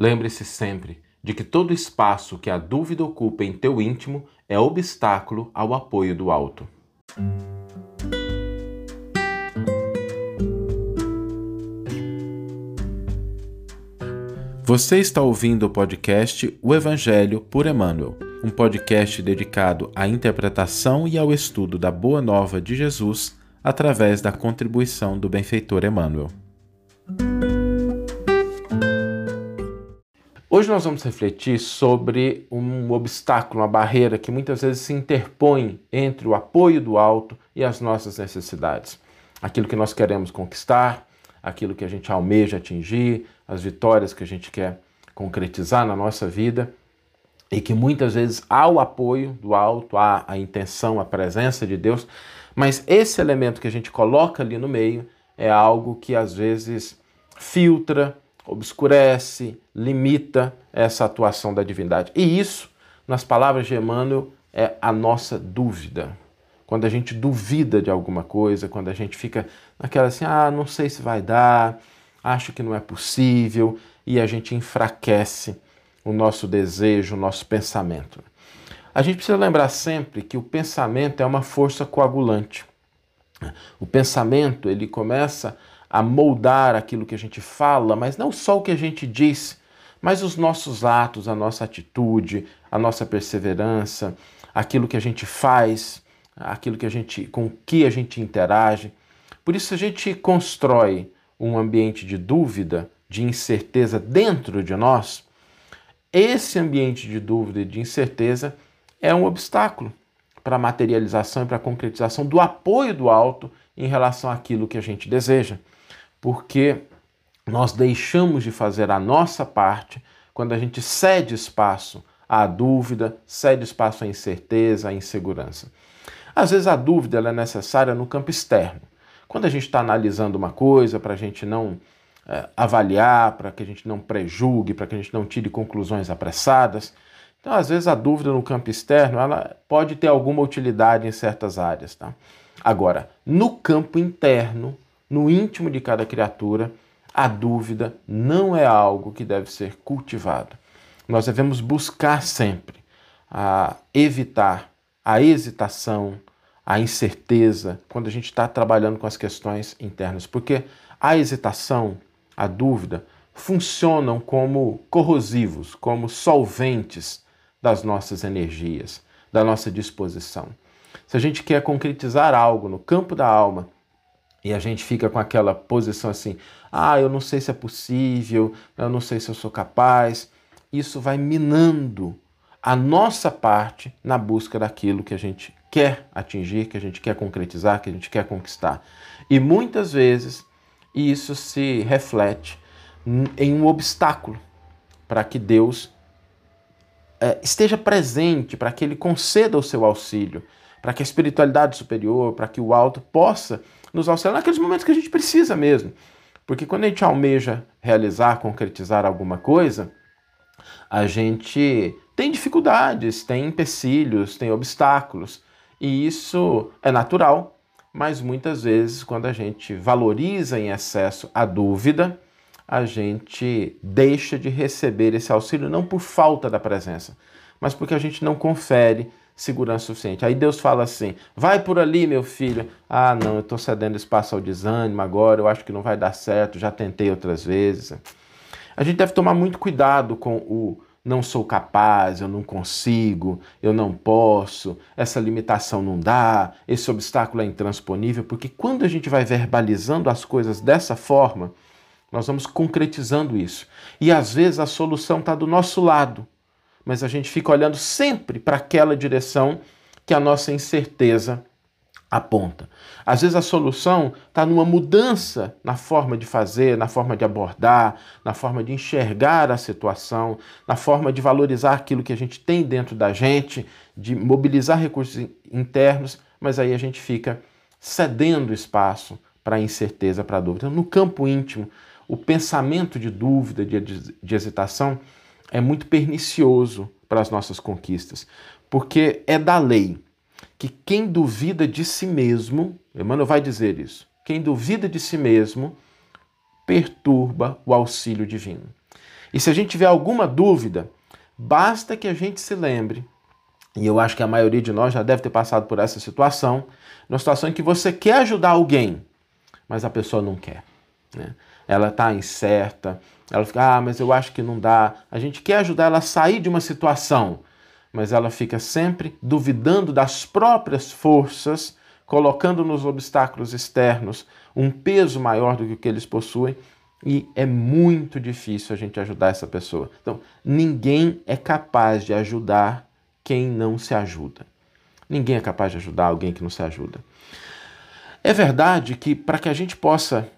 Lembre-se sempre de que todo espaço que a dúvida ocupa em teu íntimo é obstáculo ao apoio do alto. Você está ouvindo o podcast O Evangelho por Emmanuel, um podcast dedicado à interpretação e ao estudo da Boa Nova de Jesus através da contribuição do benfeitor Emmanuel. Hoje nós vamos refletir sobre um obstáculo, uma barreira que muitas vezes se interpõe entre o apoio do alto e as nossas necessidades. Aquilo que nós queremos conquistar, aquilo que a gente almeja atingir, as vitórias que a gente quer concretizar na nossa vida e que muitas vezes há o apoio do alto, há a intenção, a presença de Deus, mas esse elemento que a gente coloca ali no meio é algo que às vezes filtra, obscurece, limita essa atuação da divindade. E isso, nas palavras de Emmanuel, é a nossa dúvida. Quando a gente duvida de alguma coisa, quando a gente fica naquela assim, ah, não sei se vai dar, acho que não é possível, e a gente enfraquece o nosso desejo, o nosso pensamento. A gente precisa lembrar sempre que o pensamento é uma força coagulante. O pensamento, ele começa a moldar aquilo que a gente fala, mas não só o que a gente diz, mas os nossos atos, a nossa atitude, a nossa perseverança, aquilo que a gente faz, aquilo que a gente com que a gente interage. Por isso a gente constrói um ambiente de dúvida, de incerteza dentro de nós, esse ambiente de dúvida e de incerteza é um obstáculo para a materialização e para a concretização do apoio do alto em relação àquilo que a gente deseja. Porque nós deixamos de fazer a nossa parte quando a gente cede espaço à dúvida, cede espaço à incerteza, à insegurança. Às vezes a dúvida é necessária no campo externo. Quando a gente está analisando uma coisa, para a gente não é, avaliar, para que a gente não prejulgue, para que a gente não tire conclusões apressadas. Então, às vezes, a dúvida no campo externo ela pode ter alguma utilidade em certas áreas. Tá? Agora, no campo interno, no íntimo de cada criatura, a dúvida não é algo que deve ser cultivado. Nós devemos buscar sempre a evitar a hesitação, a incerteza quando a gente está trabalhando com as questões internas, porque a hesitação, a dúvida, funcionam como corrosivos, como solventes das nossas energias, da nossa disposição. Se a gente quer concretizar algo no campo da alma e a gente fica com aquela posição assim, ah, eu não sei se é possível, eu não sei se eu sou capaz, isso vai minando a nossa parte na busca daquilo que a gente quer atingir, que a gente quer concretizar, que a gente quer conquistar. E muitas vezes isso se reflete em um obstáculo para que Deus é, esteja presente, para que Ele conceda o seu auxílio, para que a espiritualidade superior, para que o alto possa nos auxiliar naqueles momentos que a gente precisa mesmo. Porque quando a gente almeja realizar, concretizar alguma coisa, a gente tem dificuldades, tem empecilhos, tem obstáculos. E isso é natural, mas muitas vezes, quando a gente valoriza em excesso a dúvida, a gente deixa de receber esse auxílio não por falta da presença, mas porque a gente não confere segurança suficiente. Aí Deus fala assim: vai por ali, meu filho. Ah, não, eu estou cedendo espaço ao desânimo agora, eu acho que não vai dar certo, já tentei outras vezes. A gente deve tomar muito cuidado com o não sou capaz, eu não consigo, eu não posso, essa limitação não dá, esse obstáculo é intransponível, porque quando a gente vai verbalizando as coisas dessa forma, nós vamos concretizando isso. E às vezes a solução está do nosso lado, mas a gente fica olhando sempre para aquela direção que a nossa incerteza aponta. Às vezes a solução está numa mudança na forma de fazer, na forma de abordar, na forma de enxergar a situação, na forma de valorizar aquilo que a gente tem dentro da gente, de mobilizar recursos internos, mas aí a gente fica cedendo espaço para a incerteza, para a dúvida. No campo íntimo, o pensamento de dúvida, de, de hesitação, é muito pernicioso para as nossas conquistas, porque é da lei que quem duvida de si mesmo, Emmanuel vai dizer isso, quem duvida de si mesmo perturba o auxílio divino. E se a gente tiver alguma dúvida, basta que a gente se lembre, e eu acho que a maioria de nós já deve ter passado por essa situação, numa situação em que você quer ajudar alguém, mas a pessoa não quer. Né? Ela está incerta, ela fica, ah, mas eu acho que não dá. A gente quer ajudar ela a sair de uma situação, mas ela fica sempre duvidando das próprias forças, colocando nos obstáculos externos um peso maior do que o que eles possuem e é muito difícil a gente ajudar essa pessoa. Então, ninguém é capaz de ajudar quem não se ajuda. Ninguém é capaz de ajudar alguém que não se ajuda. É verdade que para que a gente possa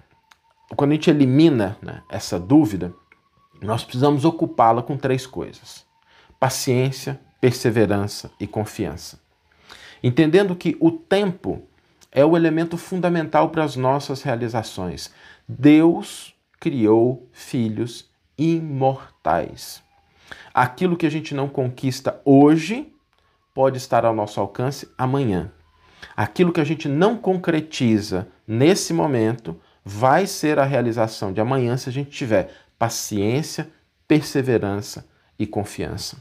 quando a gente elimina né, essa dúvida, nós precisamos ocupá-la com três coisas: paciência, perseverança e confiança. Entendendo que o tempo é o elemento fundamental para as nossas realizações. Deus criou filhos imortais. Aquilo que a gente não conquista hoje pode estar ao nosso alcance amanhã. Aquilo que a gente não concretiza nesse momento vai ser a realização de amanhã se a gente tiver paciência, perseverança e confiança.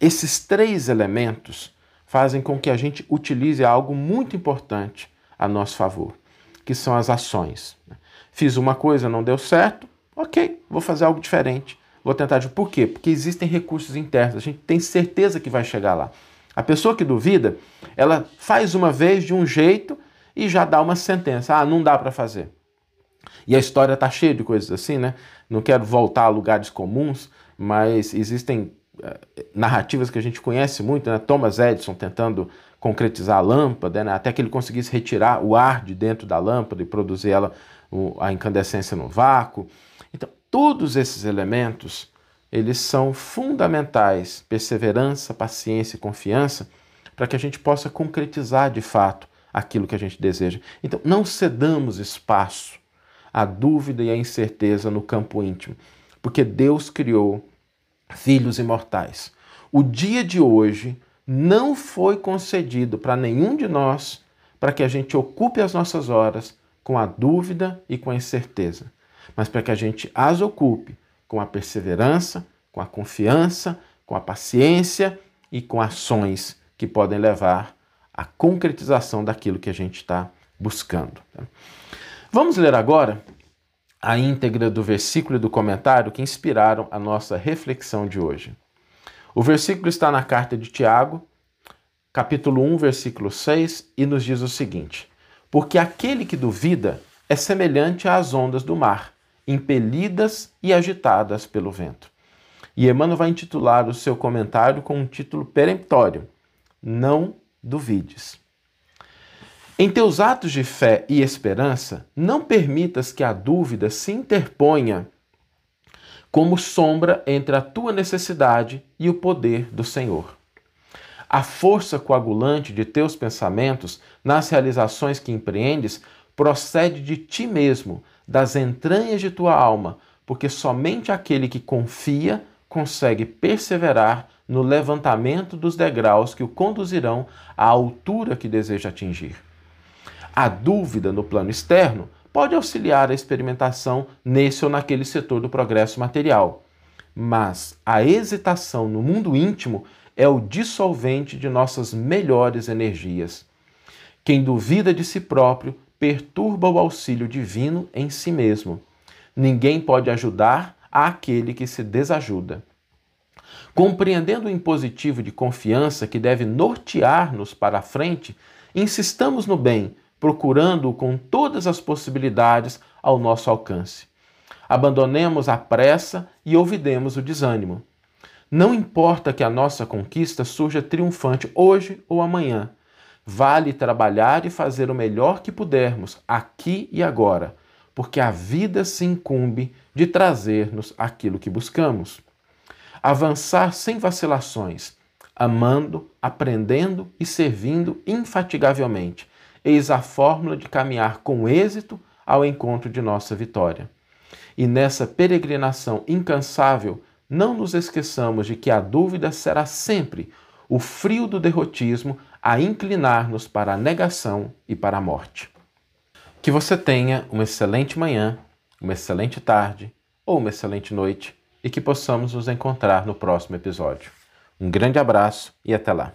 Esses três elementos fazem com que a gente utilize algo muito importante a nosso favor, que são as ações. Fiz uma coisa, não deu certo, ok, vou fazer algo diferente. Vou tentar de por quê? Porque existem recursos internos, a gente tem certeza que vai chegar lá. A pessoa que duvida, ela faz uma vez de um jeito e já dá uma sentença. Ah, não dá para fazer. E a história está cheia de coisas assim, né? Não quero voltar a lugares comuns, mas existem uh, narrativas que a gente conhece muito, né? Thomas Edison tentando concretizar a lâmpada, né? até que ele conseguisse retirar o ar de dentro da lâmpada e produzir ela, a incandescência no vácuo. Então, todos esses elementos, eles são fundamentais, perseverança, paciência e confiança, para que a gente possa concretizar de fato aquilo que a gente deseja. Então, não cedamos espaço a dúvida e a incerteza no campo íntimo, porque Deus criou filhos imortais. O dia de hoje não foi concedido para nenhum de nós para que a gente ocupe as nossas horas com a dúvida e com a incerteza, mas para que a gente as ocupe com a perseverança, com a confiança, com a paciência e com ações que podem levar à concretização daquilo que a gente está buscando. Tá? Vamos ler agora a íntegra do versículo e do comentário que inspiraram a nossa reflexão de hoje. O versículo está na carta de Tiago, capítulo 1, versículo 6, e nos diz o seguinte: Porque aquele que duvida é semelhante às ondas do mar, impelidas e agitadas pelo vento. E Emmanuel vai intitular o seu comentário com um título peremptório: Não duvides. Em teus atos de fé e esperança, não permitas que a dúvida se interponha como sombra entre a tua necessidade e o poder do Senhor. A força coagulante de teus pensamentos nas realizações que empreendes procede de ti mesmo, das entranhas de tua alma, porque somente aquele que confia consegue perseverar no levantamento dos degraus que o conduzirão à altura que deseja atingir. A dúvida no plano externo pode auxiliar a experimentação nesse ou naquele setor do progresso material, mas a hesitação no mundo íntimo é o dissolvente de nossas melhores energias. Quem duvida de si próprio perturba o auxílio divino em si mesmo. Ninguém pode ajudar àquele que se desajuda. Compreendendo o impositivo de confiança que deve nortear-nos para a frente, insistamos no bem, procurando-o com todas as possibilidades ao nosso alcance. Abandonemos a pressa e ouvidemos o desânimo. Não importa que a nossa conquista surja triunfante hoje ou amanhã. Vale trabalhar e fazer o melhor que pudermos, aqui e agora, porque a vida se incumbe de trazer-nos aquilo que buscamos. Avançar sem vacilações, amando, aprendendo e servindo infatigavelmente, eis a fórmula de caminhar com êxito ao encontro de nossa vitória. E nessa peregrinação incansável, não nos esqueçamos de que a dúvida será sempre o frio do derrotismo a inclinar-nos para a negação e para a morte. Que você tenha uma excelente manhã, uma excelente tarde ou uma excelente noite e que possamos nos encontrar no próximo episódio. Um grande abraço e até lá.